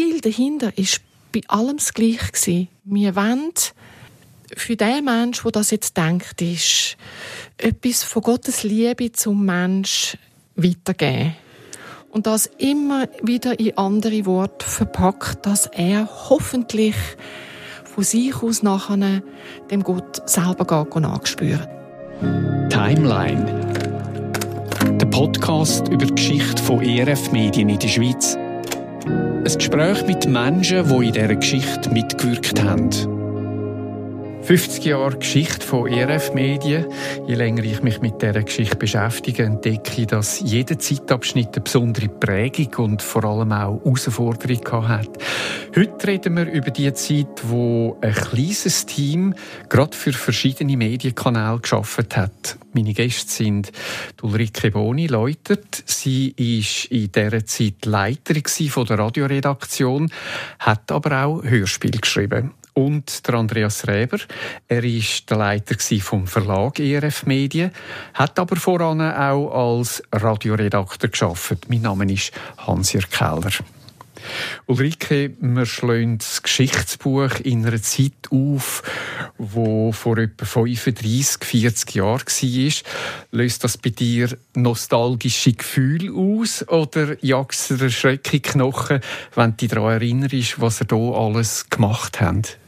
Ziel dahinter ist bei allem das Gleiche. Wir wollen für den Mensch, der das jetzt denkt, ist etwas von Gottes Liebe zum Mensch weitergeben. Und das immer wieder in andere Worte verpackt, dass er hoffentlich von sich aus nachher dem Gott selber geht nachspüren. Timeline. Der Podcast über die Geschichte von ERF Medien in der Schweiz. Ein Gespräch mit Menschen, die in dieser Geschichte mitgewirkt haben. 50 Jahre Geschichte von ERF Medien. Je länger ich mich mit dieser Geschichte beschäftige, entdecke ich, dass jeder Zeitabschnitt eine besondere Prägung und vor allem auch Herausforderung hat. Heute reden wir über die Zeit, wo ein kleines Team gerade für verschiedene Medienkanäle geschaffen hat. Meine Gäste sind Ulrike Boni, Leutert. Sie war in dieser Zeit Leiterin der Radioredaktion, hat aber auch Hörspiel geschrieben und der Andreas Reber. Er ist der Leiter vom Verlag ERF Medien, hat aber voran auch als Radioredakteur geschafft. Mein Name ist Hans-Jörg Keller. Ulrike, wir schlagen das Geschichtsbuch in einer Zeit auf, wo vor etwa 35, 40 Jahren war. Löst das bei dir nostalgische Gefühle aus oder jagst du dir Schreck in Knochen, wenn du dich daran erinnerst, was ihr hier alles gemacht habt?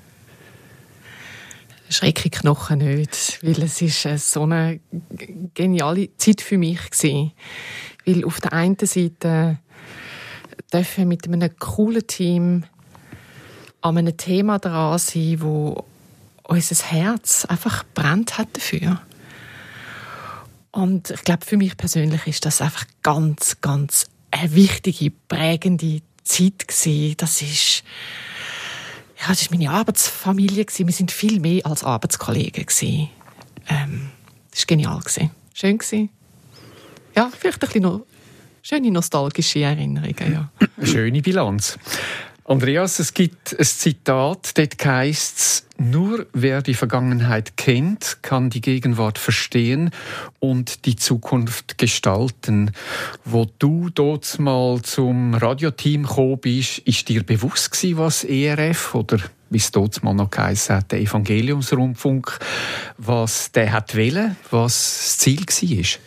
Schreck in Knochen nicht, weil es ist so eine geniale Zeit für mich war. Weil auf der einen Seite dürfen mit einem coolen Team an einem Thema dran sein, wo unser Herz einfach brennt hat dafür. Und ich glaube, für mich persönlich ist das einfach ganz, ganz eine wichtige, prägende Zeit gewesen. Das ist, ja, das ist meine Arbeitsfamilie gewesen. Wir sind viel mehr als Arbeitskollegen gewesen. Ähm, das war genial gewesen. Schön gewesen. Ja, vielleicht ein bisschen noch schöne nostalgische Erinnerungen, ja. Schöne Bilanz. Andreas, es gibt ein Zitat, dort heisst es, nur wer die Vergangenheit kennt, kann die Gegenwart verstehen und die Zukunft gestalten. Wo du dort mal zum Radioteam gekommen bist, ist dir bewusst gewesen, was ERF oder wie es dort mal noch geheißen hat, der Evangeliumsrundfunk, was der hat wollen, was das Ziel war?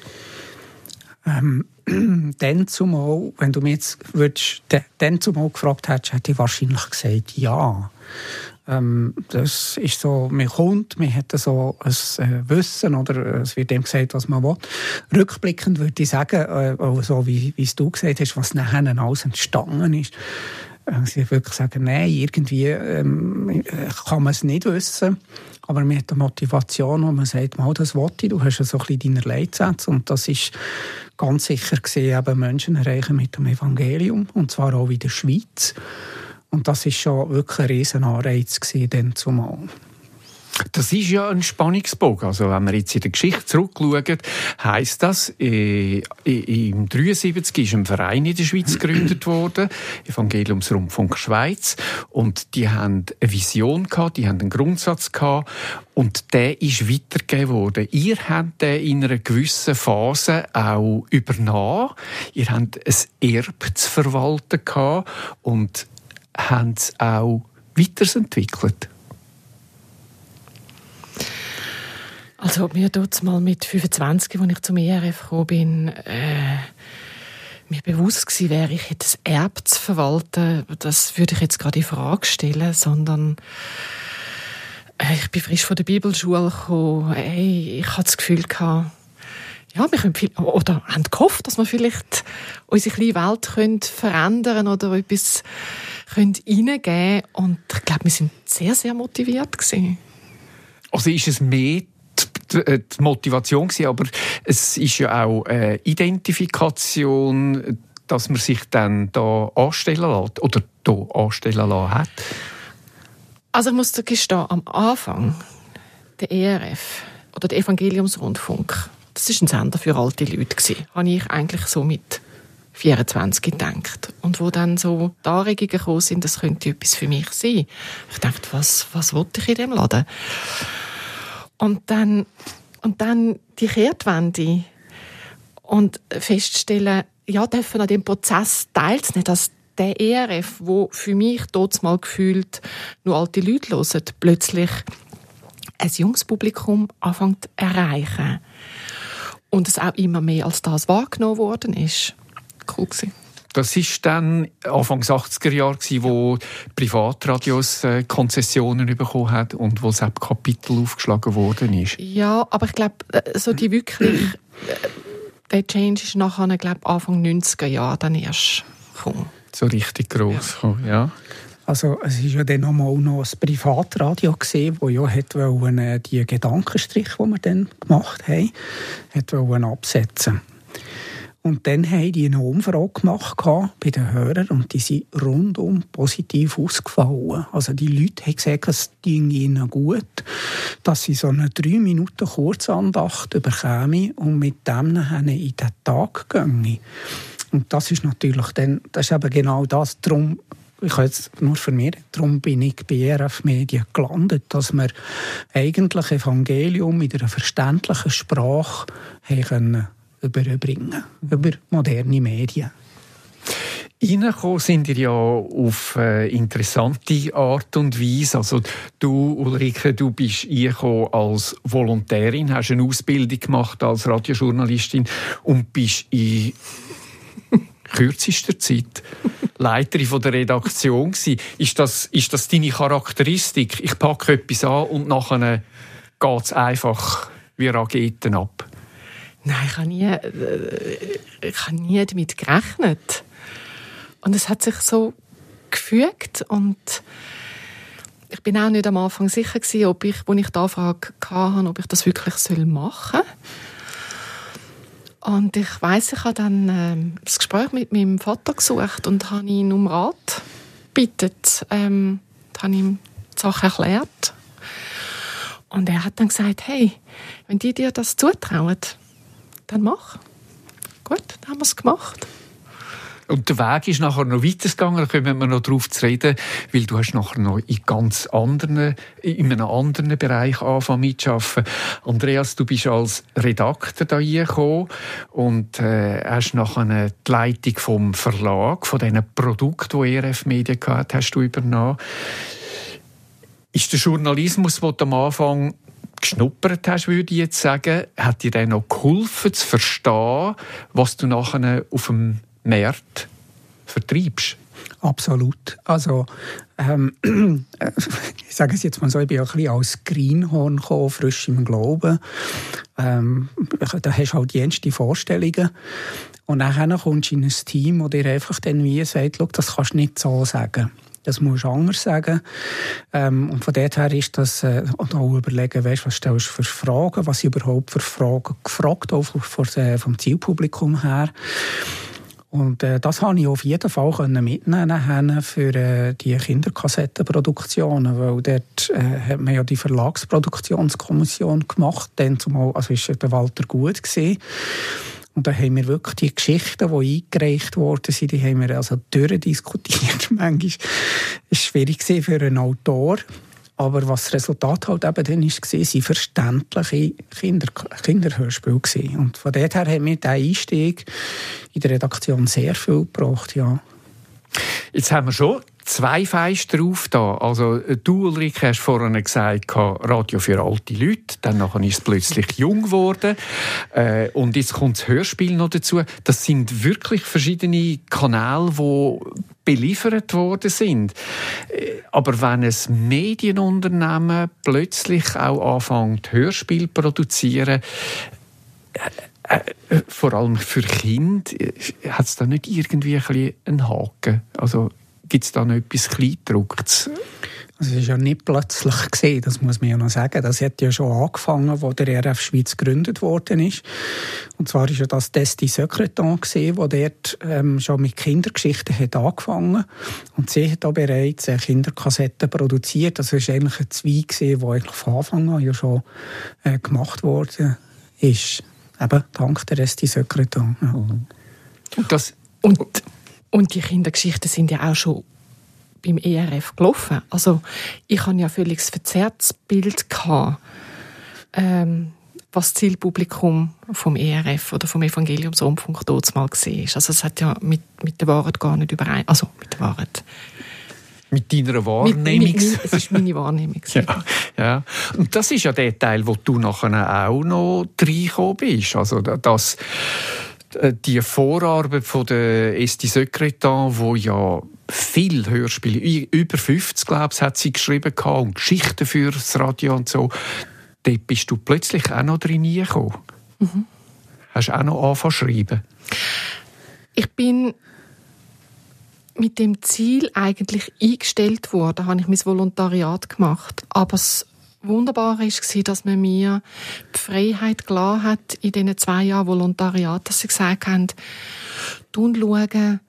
Ähm, dann zumal, wenn du mich jetzt würdest, dann zumal gefragt hättest, hätte ich wahrscheinlich gesagt, ja. Ähm, das ist so, man kommt, man hat so ein äh, Wissen, oder es wird dem gesagt, was man will. Rückblickend würde ich sagen, äh, so wie, wie es du gesagt hast, was nachher alles entstanden ist, äh, sie wirklich sagen, nein, irgendwie ähm, kann man es nicht wissen. Aber hat eine Motivation, wo man sagt, mal, das wollte du hast ja so ein bisschen deine Leitsätze und das ist ganz sicher gesehen, eben Menschen erreichen mit dem Evangelium und zwar auch in der Schweiz. Und das ist schon wirklich ein riesen Anreiz gewesen, dann zumal. Das ist ja ein Spannungsbogen. Also wenn wir jetzt in der Geschichte zurückschauen, heisst das, äh, im 73 ist ein Verein in der Schweiz gegründet worden, Evangeliumsrundfunk Schweiz, und die haben eine Vision gehabt, die haben einen Grundsatz gehabt, und der ist weitergegeben worden. Ihr habt den in einer gewissen Phase auch übernommen. Ihr habt ein Erbe zu verwalten gehabt und habt es auch weiterentwickelt. Also mir tut mal mit 25, als ich zum ERF gekommen bin, äh, mir bewusst gewesen wäre, ich hätte das Erb zu verwalten, das würde ich jetzt gerade in Frage stellen, sondern äh, ich bin frisch von der Bibelschule gekommen, hey, ich hatte das Gefühl gehabt, ja, wir können viel, oder haben gehofft, dass wir vielleicht unsere kleine Welt können verändern oder etwas können reingeben und ich glaube, wir sind sehr, sehr motiviert gewesen. Also ist es mehr äh, die Motivation gewesen, aber es ist ja auch äh, Identifikation, dass man sich dann da anstellen lässt oder da anstellen lassen hat. Also ich muss gestehen, am Anfang der ERF oder der Evangeliumsrundfunk, das ist ein Sender für alte Leute gewesen, habe ich eigentlich so mit 24 gedacht. Und wo dann so die Anregungen gekommen sind, das könnte etwas für mich sein. Ich dachte, was, was wollte ich in dem Laden? Und dann, und dann die Kehrtwende und feststellen, ja, dürfen an dem Prozess teilzunehmen, das, der ERF, wo für mich dort mal gefühlt nur alte Leute hören, plötzlich ein junges Publikum anfängt zu erreichen. Und es auch immer mehr als das wahrgenommen worden ist. Cool gewesen. Das war dann Anfang 80er Jahre, wo Privatradios äh, Konzessionen bekommen hat und wo das Kapitel aufgeschlagen worden ist. Ja, aber ich glaube, äh, so die wirklich, äh, der Change ist nachher, glaube Anfang 90er Jahre dann erst gekommen. So richtig gross, ja. ja. Also es war ja dann noch mal noch ein Privatradio gesehen, wo ja hat wollen, die Gedankenstrich, die wir dann gemacht haben, hat wollen absetzen. Und dann haben die eine Umfrage gemacht bei den Hörern und die sind rundum positiv ausgefallen. Also die Leute haben gesagt, es ging ihnen gut, dass sie so eine drei Minuten Kurzandacht bekämen und mit dem in den Tag gehen. Und das ist natürlich dann, das ist eben genau das, darum ich kann jetzt nur für mich, darum bin ich bei RF Medien gelandet, dass wir eigentlich Evangelium mit einer verständlichen Sprache haben überbringen über moderne Medien. Reingekommen sind ihr ja auf äh, interessante Art und Weise. Also du, Ulrike, du bist als Volontärin, hast eine Ausbildung gemacht als Radiojournalistin und bist in kürzester Zeit Leiterin von der Redaktion gewesen. Ist das, ist das deine Charakteristik? Ich packe etwas an und nachher geht es einfach wie Raketen ab? Nein, ich habe nie, äh, ich habe nie damit gerechnet. Und es hat sich so gefügt und ich bin auch nicht am Anfang sicher gewesen, ob ich, als ich die Anfrage hatte, ob ich das wirklich machen soll. Und ich weiß, ich habe dann äh, das Gespräch mit meinem Vater gesucht und habe ihn um Rat gebeten. Ähm, habe ihm die Sache erklärt. Und er hat dann gesagt, hey, wenn die dir das zutrauen, dann mach. Gut, dann haben wir es gemacht. Und der Weg ist nachher noch weitergegangen, da kommen wir noch darauf zu reden, weil du hast nachher noch in ganz anderen, in einem anderen Bereich angefangen mitzuarbeiten. Andreas, du bist als Redakteur da gekommen und äh, hast nachher die Leitung vom Verlag, von diesen Produkten, die ERF Media hatte, hast du übernommen. Ist der Journalismus, den du am Anfang geschnuppert hast, würde ich jetzt sagen, hat dir dann noch geholfen zu verstehen, was du nachher auf dem Markt vertreibst? Absolut. Also, ähm, ich sage es jetzt mal so, ich bin ein bisschen als Greenhorn gekommen, frisch im Glauben. Ähm, da hast du halt jenste Vorstellungen. Und dann kommst du in ein Team, das dir einfach dann wie sagt, das kannst du nicht so sagen. Das musst du anders sagen. Ähm, und von dort her ist das, äh, und auch überlegen, weißt, was stellst du für Fragen, was überhaupt für Fragen gefragt, auch von, äh, vom Zielpublikum her. Und äh, das habe ich auf jeden Fall können mitnehmen für äh, die Kinderkassettenproduktionen, weil dort äh, hat man ja die Verlagsproduktionskommission gemacht, dann zumal, also ist der Walter gut gewesen. Und da haben wir wirklich die Geschichten, die eingereicht worden sind, die haben wir also durchdiskutiert. Manchmal war schwierig für einen Autor. Aber was das Resultat halt eben dann war, waren verständliche Kinder, Kinderhörspiele. Und von dort her hat mir der Einstieg in der Redaktion sehr viel gebracht, ja. Jetzt haben wir schon zwei Feister auf da. Also du, Ulrike, hast vorhin gesagt, Radio für alte Leute. Dann ist es plötzlich jung geworden. Äh, und jetzt kommt das Hörspiel noch dazu. Das sind wirklich verschiedene Kanäle, die beliefert worden sind. Äh, aber wenn ein Medienunternehmen plötzlich auch anfängt, Hörspiel produzieren, äh, äh, vor allem für Kinder, hat es da nicht irgendwie ein einen Haken? Also Gibt es da noch etwas Kleindrucktes? Also es ist ja nicht plötzlich gesehen, das muss man ja noch sagen. Das hat ja schon angefangen, als der RF Schweiz gegründet worden ist. Und zwar ist ja das Desti Secretan gesehen, wo dort ähm, schon mit Kindergeschichten hat angefangen und sie hat auch bereits äh, Kinderkassetten produziert. Das ist eigentlich ein Zweig gesehen, wo eigentlich von Anfang an ja schon äh, gemacht worden ist. Eben dank der Desti Secretan. Ja. Mhm. Das und und die Kindergeschichten sind ja auch schon beim ERF gelaufen. Also ich hatte ja völlig verzerrtes Bild gehabt, ähm, was das Zielpublikum vom ERF oder vom Evangeliumsrundfunk dort mal gesehen ist. Also es hat ja mit, mit der Wahrheit gar nicht überein, also mit der Wahrheit. Mit deiner Wahrnehmung. Mit, mit, es ist meine Wahrnehmung. ja, ja. Und das ist ja der Teil, wo du nachher auch noch reingekommen bist. Also das, die Vorarbeit von der Esti Secretan, wo ja viel Hörspiele, über 50, glaube ich, hat sie geschrieben und Geschichten für das Radio und so. Dort bist du plötzlich auch noch drin gekommen. Mhm. Hast du auch noch angefangen zu schreiben? Ich bin mit dem Ziel eigentlich eingestellt worden, habe ich mein Volontariat gemacht. Aber das Wunderbare war, dass man mir die Freiheit gelassen hat, in diesen zwei Jahren Volontariat, dass sie gesagt haben, du schauen,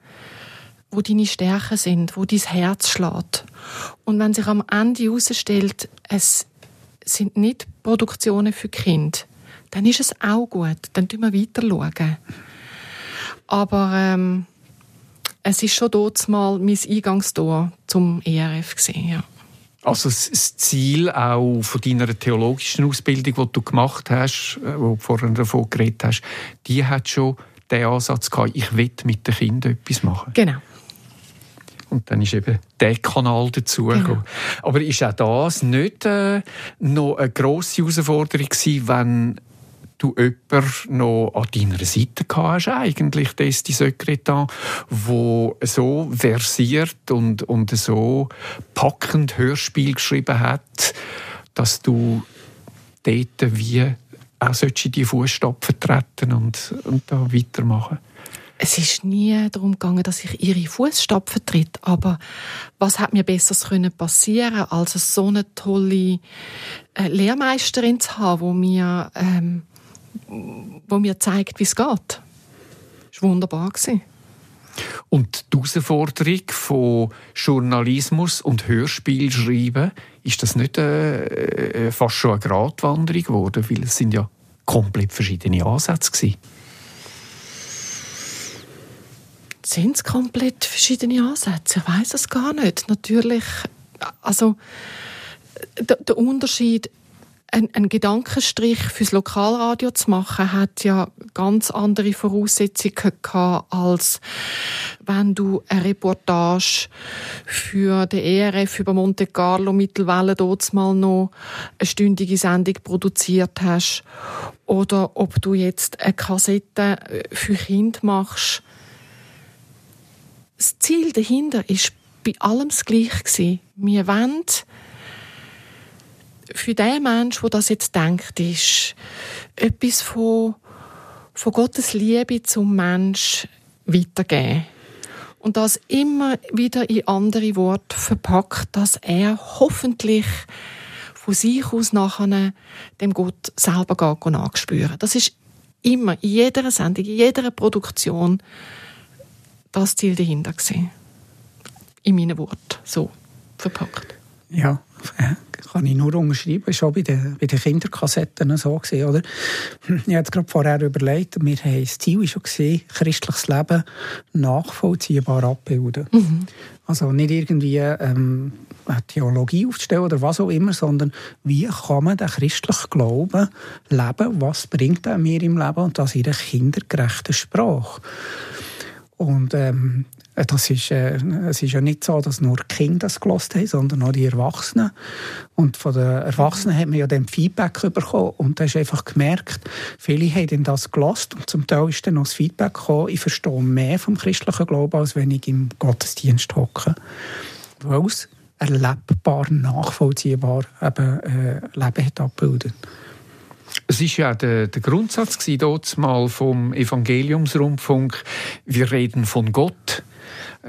wo deine Stärken sind, wo dein Herz schlägt. Und wenn sich am Ende herausstellt, es sind nicht Produktionen für Kind, dann ist es auch gut. Dann schauen wir weiter. Aber ähm, es ist schon dort mal mein Eingangstor zum ERF gesehen, ja. Also das Ziel auch von deiner theologischen Ausbildung, die du gemacht hast, äh, wo du vorhin davon geredet hast, die hat schon den Ansatz gehabt, ich will mit den Kindern etwas machen. Genau. Und dann ist eben der Kanal dazu genau. Aber ist auch das nicht äh, noch eine grosse Herausforderung gewesen, wenn du jemanden noch an deiner Seite hast, eigentlich, das die Sekretar, wo so versiert und, und so packend Hörspiel geschrieben hat, dass du dort wie auch in die Fußstapfen treten und, und da weitermachen? Es ist nie darum gegangen, dass ich ihre Fußstapfen tritt, aber was hat mir besseres können passieren, als so eine tolle äh, Lehrmeisterin zu haben, wo mir ähm, wo mir zeigt, wie es geht. Das war wunderbar. Und die Herausforderung von Journalismus und Hörspielschreiben, ist das nicht äh, äh, fast schon eine Gratwanderung geworden? Weil es sind ja komplett verschiedene Ansätze gewesen. Sind es komplett verschiedene Ansätze? Ich weiß es gar nicht. Natürlich, also der, der Unterschied ein, ein Gedankenstrich fürs Lokalradio zu machen, hat ja ganz andere Voraussetzungen gehabt, als wenn du eine Reportage für den ERF über Monte Carlo Mittelwelle dort mal noch eine stündige Sendung produziert hast oder ob du jetzt eine Kassette für Kinder machst. Das Ziel dahinter ist bei allem das Gleiche Wir wollen für den Menschen, der das jetzt denkt, ist etwas von, von Gottes Liebe zum Mensch weitergeben. Und das immer wieder in andere Worte verpackt, dass er hoffentlich von sich aus nachher dem Gott selber geht nachspüren. Das ist immer, in jeder Sendung, in jeder Produktion das Ziel dahinter gesehen. In meinen Worten, so verpackt. Ja, kann ich nur unterschreiben. Das war bei den, bei den Kinderkassetten so. Gewesen, oder? Ich habe gerade vorher überlegt, wir haben, das Ziel war schon, gewesen, christliches Leben nachvollziehbar abbilden. Mhm. Also nicht irgendwie ähm, eine Theologie aufzustellen oder was auch immer, sondern wie kann man den christlichen Glauben leben, was bringt er mir im Leben und das in einer kindergerechten Sprache. Und ähm, das ist, äh, es ist ja nicht so, dass nur die Kinder das gelost haben, sondern auch die Erwachsenen. Und von den Erwachsenen hat man ja dann Feedback bekommen. Und da hast einfach gemerkt, viele haben das gelost und zum Teil ist dann noch das Feedback gekommen, ich verstehe mehr vom christlichen Glauben, als wenn ich im Gottesdienst hocke. Weil es erlebbar, nachvollziehbar eben, äh, Leben hat abgebildet. Es ist ja der, der Grundsatz mal vom Evangeliumsrundfunk. Wir reden von Gott.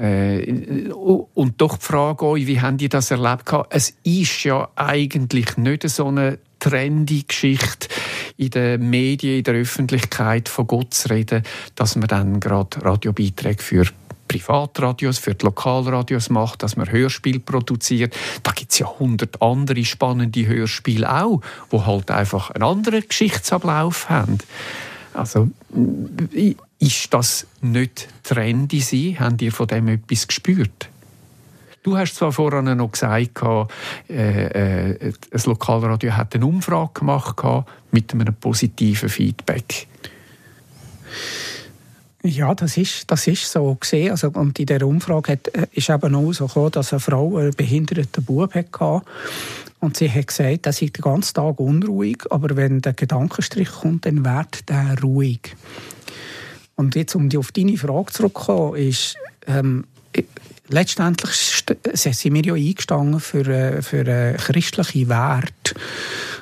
Äh, und doch die Frage euch, wie haben die das erlebt? Es ist ja eigentlich nicht so eine trendy Geschichte in den Medien, in der Öffentlichkeit von Gott zu reden, dass man dann gerade Radiobeiträge für Privatradios, für die Lokalradios macht, dass man Hörspiel produziert. Da gibt es ja hundert andere spannende Hörspiele auch, wo halt einfach einen anderen Geschichtsablauf haben. Also ist das nicht trendy sein? Habt ihr von dem etwas gespürt? Du hast zwar vorhin noch gesagt, äh, äh, das Lokalradio hat eine Umfrage gemacht mit einem positiven Feedback. Ja, das ist, das ist so gesehen. Also, und in der Umfrage hat, äh, ist eben auch so gekommen, dass eine Frau einen behinderten Bub hatte. Und sie hat gesagt, er sei den ganzen Tag unruhig, aber wenn der Gedankenstrich kommt, dann wird er ruhig. Und jetzt, um auf deine Frage zurückzukommen, ist, ähm, letztendlich sind wir ja eingestanden für, äh, für äh, christliche Werte.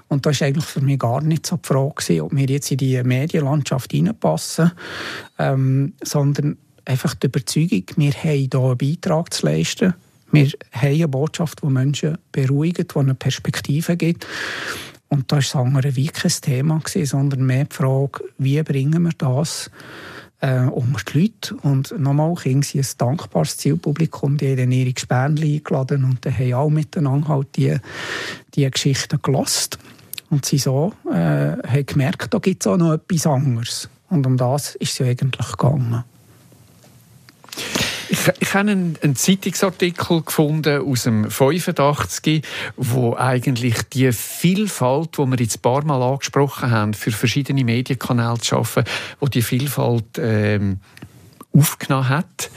Und das war eigentlich für mich gar nicht so die Frage, ob wir jetzt in die Medienlandschaft hineinpassen, ähm, sondern einfach die Überzeugung, wir haben hier einen Beitrag zu leisten. Wir haben eine Botschaft, die Menschen beruhigt, die eine Perspektive gibt. Und da war das andere wie kein Thema, sondern mehr die Frage, wie bringen wir das äh, unter die Leute. Und nochmal kriegen sie ein dankbares Zielpublikum, die haben ihre Gespänchen eingeladen und dann haben auch miteinander halt die, die Geschichten gelost Und sie so äh, haben gemerkt, da gibt es auch noch etwas anderes. Und um das ist es ja eigentlich gegangen. Ich, ich habe einen, einen, Zeitungsartikel gefunden aus dem 85, wo eigentlich die Vielfalt, die wir jetzt ein paar Mal angesprochen haben, für verschiedene Medienkanäle zu schaffen, wo die Vielfalt ähm, aufgenommen hat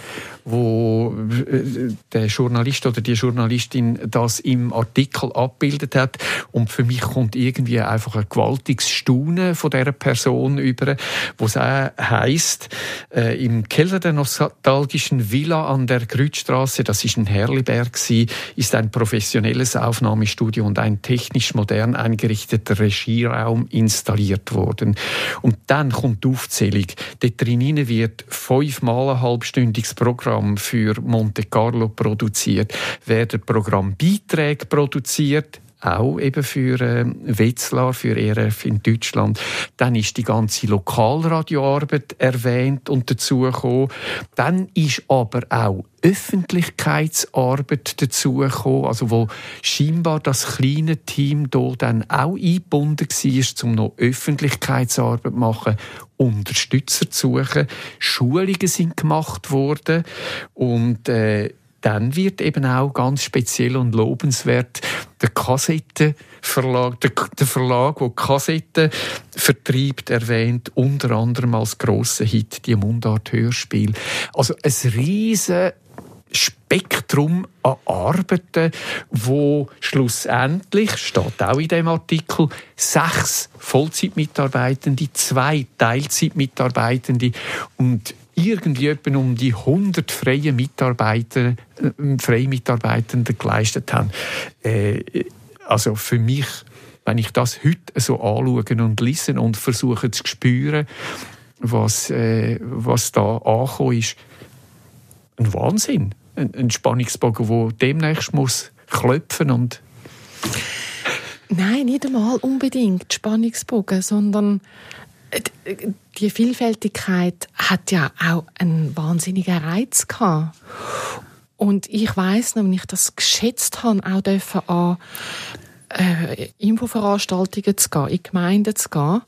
wo äh, der Journalist oder die Journalistin das im Artikel abbildet hat. Und für mich kommt irgendwie einfach ein gewaltiges Staunen von dieser Person über, wo es auch heisst, äh, im Keller der nostalgischen Villa an der Grütstraße, das ist ein Herliberg, ist ein professionelles Aufnahmestudio und ein technisch modern eingerichteter Regieraum installiert worden. Und dann kommt die Aufzählung. Dort drinnen wird fünfmal ein halbstündiges Programm Programm für Monte Carlo produziert, werden Programmbeiträge produziert, auch eben für äh, Wetzlar, für ERF in Deutschland. Dann ist die ganze Lokalradioarbeit erwähnt und dazugekommen. Dann ist aber auch Öffentlichkeitsarbeit dazugekommen, also wo scheinbar das kleine Team hier dann auch eingebunden war, um noch Öffentlichkeitsarbeit zu machen, Unterstützer zu suchen. Schulungen sind gemacht worden und äh, dann wird eben auch ganz speziell und lobenswert der Kassettenverlag, der, der Verlag, der Kassetten vertreibt, erwähnt, unter anderem als grosser Hit die Mundart-Hörspiel. Also ein riesen Spektrum an Arbeiten, wo schlussendlich, steht auch in dem Artikel, sechs Vollzeitmitarbeitende, zwei Teilzeitmitarbeitende und irgendwie etwa um die 100 freie Mitarbeiter, äh, freie Mitarbeitende geleistet haben. Äh, also für mich, wenn ich das heute so anschaue und lese und versuche zu spüren, was, äh, was da angekommen ist, ein Wahnsinn. Ein, ein Spannungsbogen, der demnächst muss klopfen und Nein, nicht einmal unbedingt Spannungsbogen, sondern die Vielfältigkeit hat ja auch einen wahnsinnigen Reiz gehabt. Und ich weiß noch, wenn ich das geschätzt habe, auch dürfen an äh, Infoveranstaltungen zu gehen, in Gemeinden zu gehen,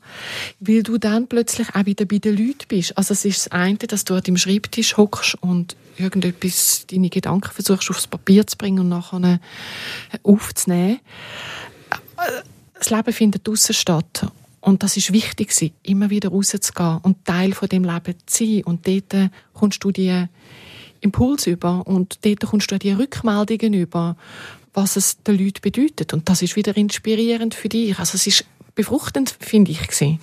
weil du dann plötzlich auch wieder bei den Leuten bist. Also es ist das eine, dass du an deinem Schreibtisch hockst und irgendetwas, deine Gedanken versuchst aufs Papier zu bringen und nachher aufzunehmen. Äh, das Leben findet draussen statt. Und das ist wichtig, immer wieder rauszugehen und Teil von dem Leben zu sein. Und dort kommst du die Impuls über und dort kommst du die Rückmeldungen über, was es den Leuten bedeutet. Und das ist wieder inspirierend für dich. Also es ist befruchtend, finde ich. Gewesen.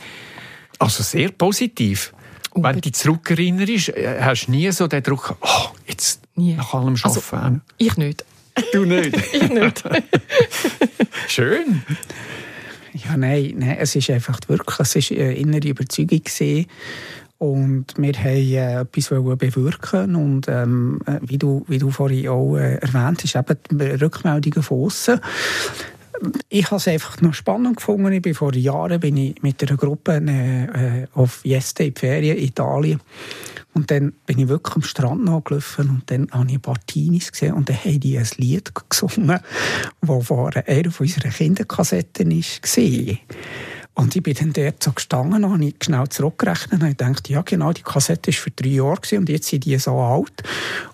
Also sehr positiv. Unbedingt. Wenn du dich zurückerinnerst, äh, hast du nie so den Druck, oh, jetzt nie. nach allem Arbeiten. Also, ich nicht. Du nicht? ich nicht. Schön. Ja, nein, nein, es ist einfach wirklich, es ist eine innere Überzeugung gewesen. Und wir haben äh, etwas bewirken und ähm, äh, wie, du, wie du vorhin auch äh, erwähnt hast, eben Rückmeldungen von außen. Ich habe es einfach noch spannend gefunden. Ich bin vor Jahren bin ich mit einer Gruppe äh, auf Jeste in die Ferien in Italien und dann bin ich wirklich am Strand nachgelaufen und dann habe ich ein paar Teenies gesehen und dann haben die ein Lied gesungen, das von einer unserer Kinderkassetten war. Und ich bin dann dort so gestanden und habe schnell zurückgerechnet und dachte, ja genau, die Kassette war für drei Jahre und jetzt sind die so alt.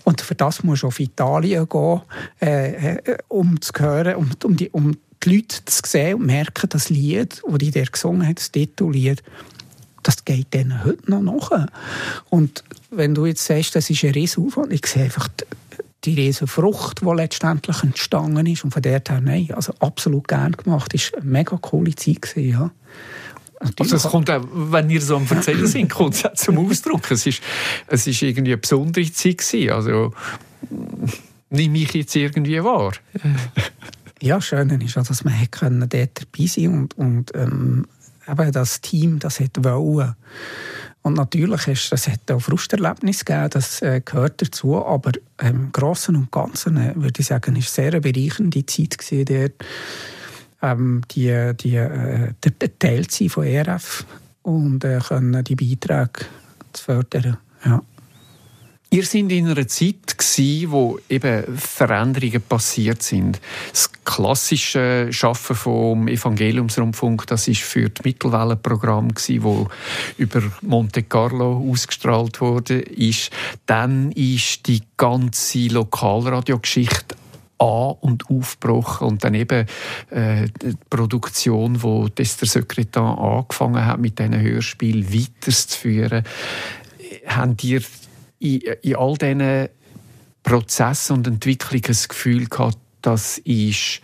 Und für das musst du auf Italien gehen, äh, äh, um zu hören, um, um, die, um die Leute zu sehen und merken, das Lied, das die der gesungen hat, das Titellied, das geht denen heute noch nach. Und wenn du jetzt sagst, das ist ein Riesenaufwand, ich sehe einfach die riesen Frucht, die letztendlich entstanden ist. Und von der her, nein, also absolut gern gemacht. War eine mega coole Zeit. Gewesen, ja. Also es kommt auch, wenn ihr so am Erzählen sind, kommt es auch zum Ausdruck. Es ist, es ist irgendwie eine besondere Zeit gewesen. Also nehme ich jetzt irgendwie wahr. ja, schön ist, dass man dort dabei sein und, und ähm, eben das Team, das hat wollen. Und natürlich ist, es hat auch Frusterlebnisse gegeben, das äh, gehört dazu, aber im Großen und Ganzen äh, würde ich sagen, ist sehr eine bereichernde Zeit gewesen, dort, ähm, die, die, äh, der Teil von ERF und äh, können die Beiträge zu fördern. Ja. Ihr sind in einer Zeit gewesen, wo eben Veränderungen passiert sind. Das klassische Schaffen vom Evangeliumsrundfunk, das ist für das Mittelwellenprogramm gewesen, wo über Monte Carlo ausgestrahlt wurde, ist. Dann ist die ganze Lokalradiogeschichte an- und aufgebrochen und dann eben äh, die Produktion, wo Dester Secretan angefangen hat, mit diesen Hörspielen weiterzuführen. Haben ihr in, in all diesen Prozessen und Entwicklungen das Gefühl gehabt, das ist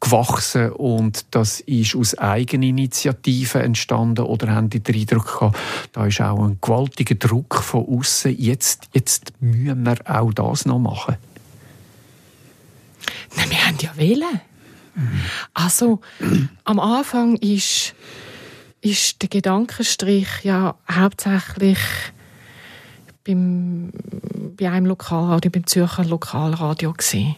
gewachsen und das ist aus Eigeninitiativen entstanden oder haben die den Eindruck gehabt, da ist auch ein gewaltiger Druck von außen. Jetzt, jetzt müssen wir auch das noch machen. Nein, wir haben ja wählen. Also am Anfang ist, ist der Gedankenstrich ja hauptsächlich beim, bei einem Lokalradio, beim Zürcher Lokalradio gewesen.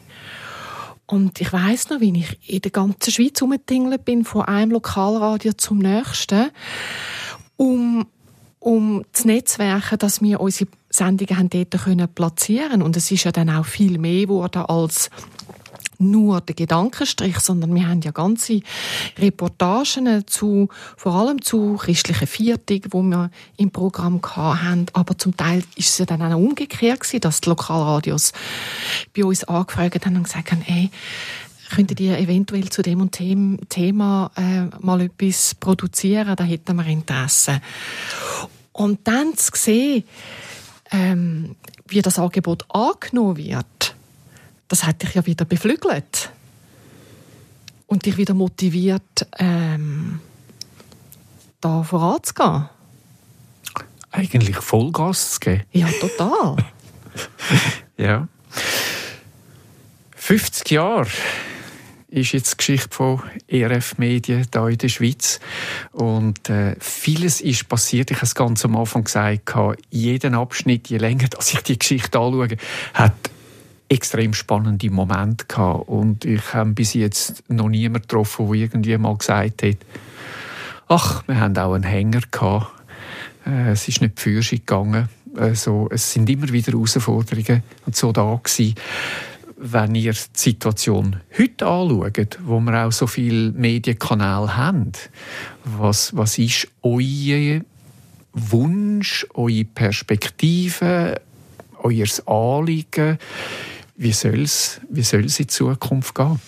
Und ich weiß noch, wie ich in der ganzen Schweiz umgetingelt bin, von einem Lokalradio zum nächsten, um, um zu netzwerken, dass wir unsere Sendungen haben dort können platzieren Und es ist ja dann auch viel mehr geworden als nur der Gedankenstrich, sondern wir haben ja ganze Reportagen zu, vor allem zu christlichen Viertig, wo wir im Programm haben. Aber zum Teil ist es ja dann auch umgekehrt gewesen, dass die Lokalradios bei uns angefragt haben und gesagt haben, ey, könntet ihr eventuell zu dem und dem Thema äh, mal etwas produzieren? Da hätten wir Interesse. Und dann zu sehen, ähm, wie das Angebot angenommen wird, das hat dich ja wieder beflügelt und dich wieder motiviert, ähm, da voranzugehen. Eigentlich Vollgas zu geben. Ja, total. ja. 50 Jahre ist jetzt die Geschichte von ERF Medien hier in der Schweiz. Und äh, vieles ist passiert. Ich habe es ganz am Anfang gesagt, jeden Abschnitt, je länger dass ich die Geschichte anschaue, hat extrem spannende Momente gehabt. Und ich habe bis jetzt noch niemanden getroffen, der irgendwie mal gesagt hat, ach, wir haben auch einen Hänger gehabt. Äh, es ist nicht für gegangen. Also, es sind immer wieder Herausforderungen und so da gewesen. Wenn ihr die Situation heute anschaut, wo wir auch so viele Medienkanäle haben, was, was ist euer Wunsch, eure Perspektive, euer Anliegen? Wie soll es wie soll's in Zukunft gehen?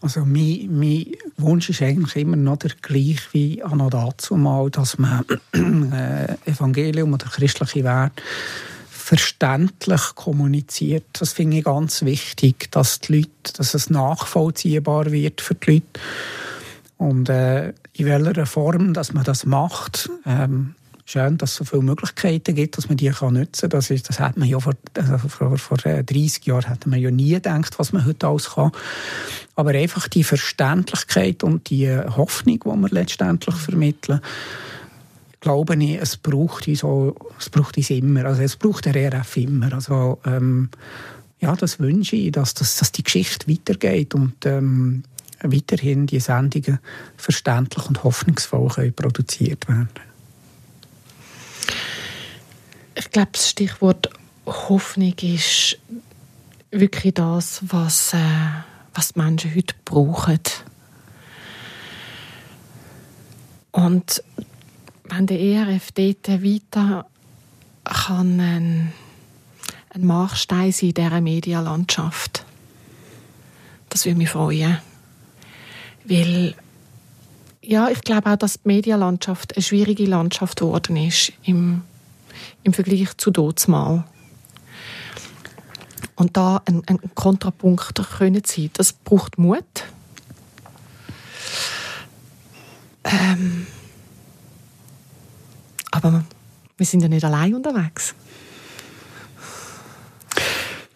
Also mein, mein Wunsch ist eigentlich immer noch der gleiche wie an dazu mal, dass man äh, Evangelium oder christliche Werte verständlich kommuniziert. Das finde ich ganz wichtig, dass die Leute, dass es nachvollziehbar wird für die Leute. Und äh, in welcher Form, dass man das macht, ähm, schön, dass es so viele Möglichkeiten gibt, dass man die kann nutzen kann. Das, das hat man ja vor, also vor, vor 30 äh, Jahren hätte man ja nie gedacht, was man heute alles kann. Aber einfach die Verständlichkeit und die Hoffnung, die wir letztendlich vermitteln, glaube ich, es braucht uns, auch, es braucht uns immer. Also es braucht der RF immer. Also, ähm, ja, das wünsche ich, dass, dass, dass die Geschichte weitergeht und ähm, weiterhin die Sendungen verständlich und hoffnungsvoll können produziert werden ich glaube, das Stichwort Hoffnung ist wirklich das, was, äh, was Menschen heute brauchen. Und wenn der ERF dort weiter kann ein, ein Markstein sein in dieser Medienlandschaft, das würde mich freuen. Weil ja, ich glaube auch, dass die Medienlandschaft eine schwierige Landschaft geworden ist im, im Vergleich zu mal. Und da ein, ein Kontrapunkt können sein, das braucht Mut. Ähm, aber wir sind ja nicht allein unterwegs.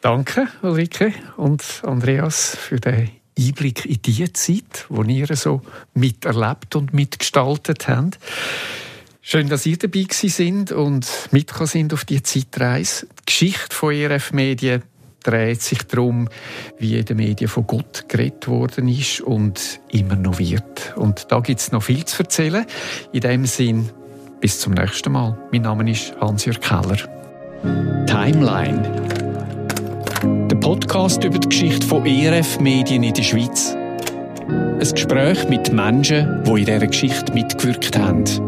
Danke, Ulrike und Andreas, für den Einblick in die Zeit, die ihr so miterlebt und mitgestaltet habt. Schön, dass ihr dabei sind und mitgekommen sind auf die Zeitreise. Die Geschichte von ERF Medien dreht sich darum, wie in Medien von Gott geredet worden ist und immer noch wird. Und da gibt es noch viel zu erzählen. In dem Sinn, bis zum nächsten Mal. Mein Name ist Hans-Jörg Keller. Timeline. Der Podcast über die Geschichte von ERF Medien in der Schweiz. Ein Gespräch mit Menschen, die in dieser Geschichte mitgewirkt haben.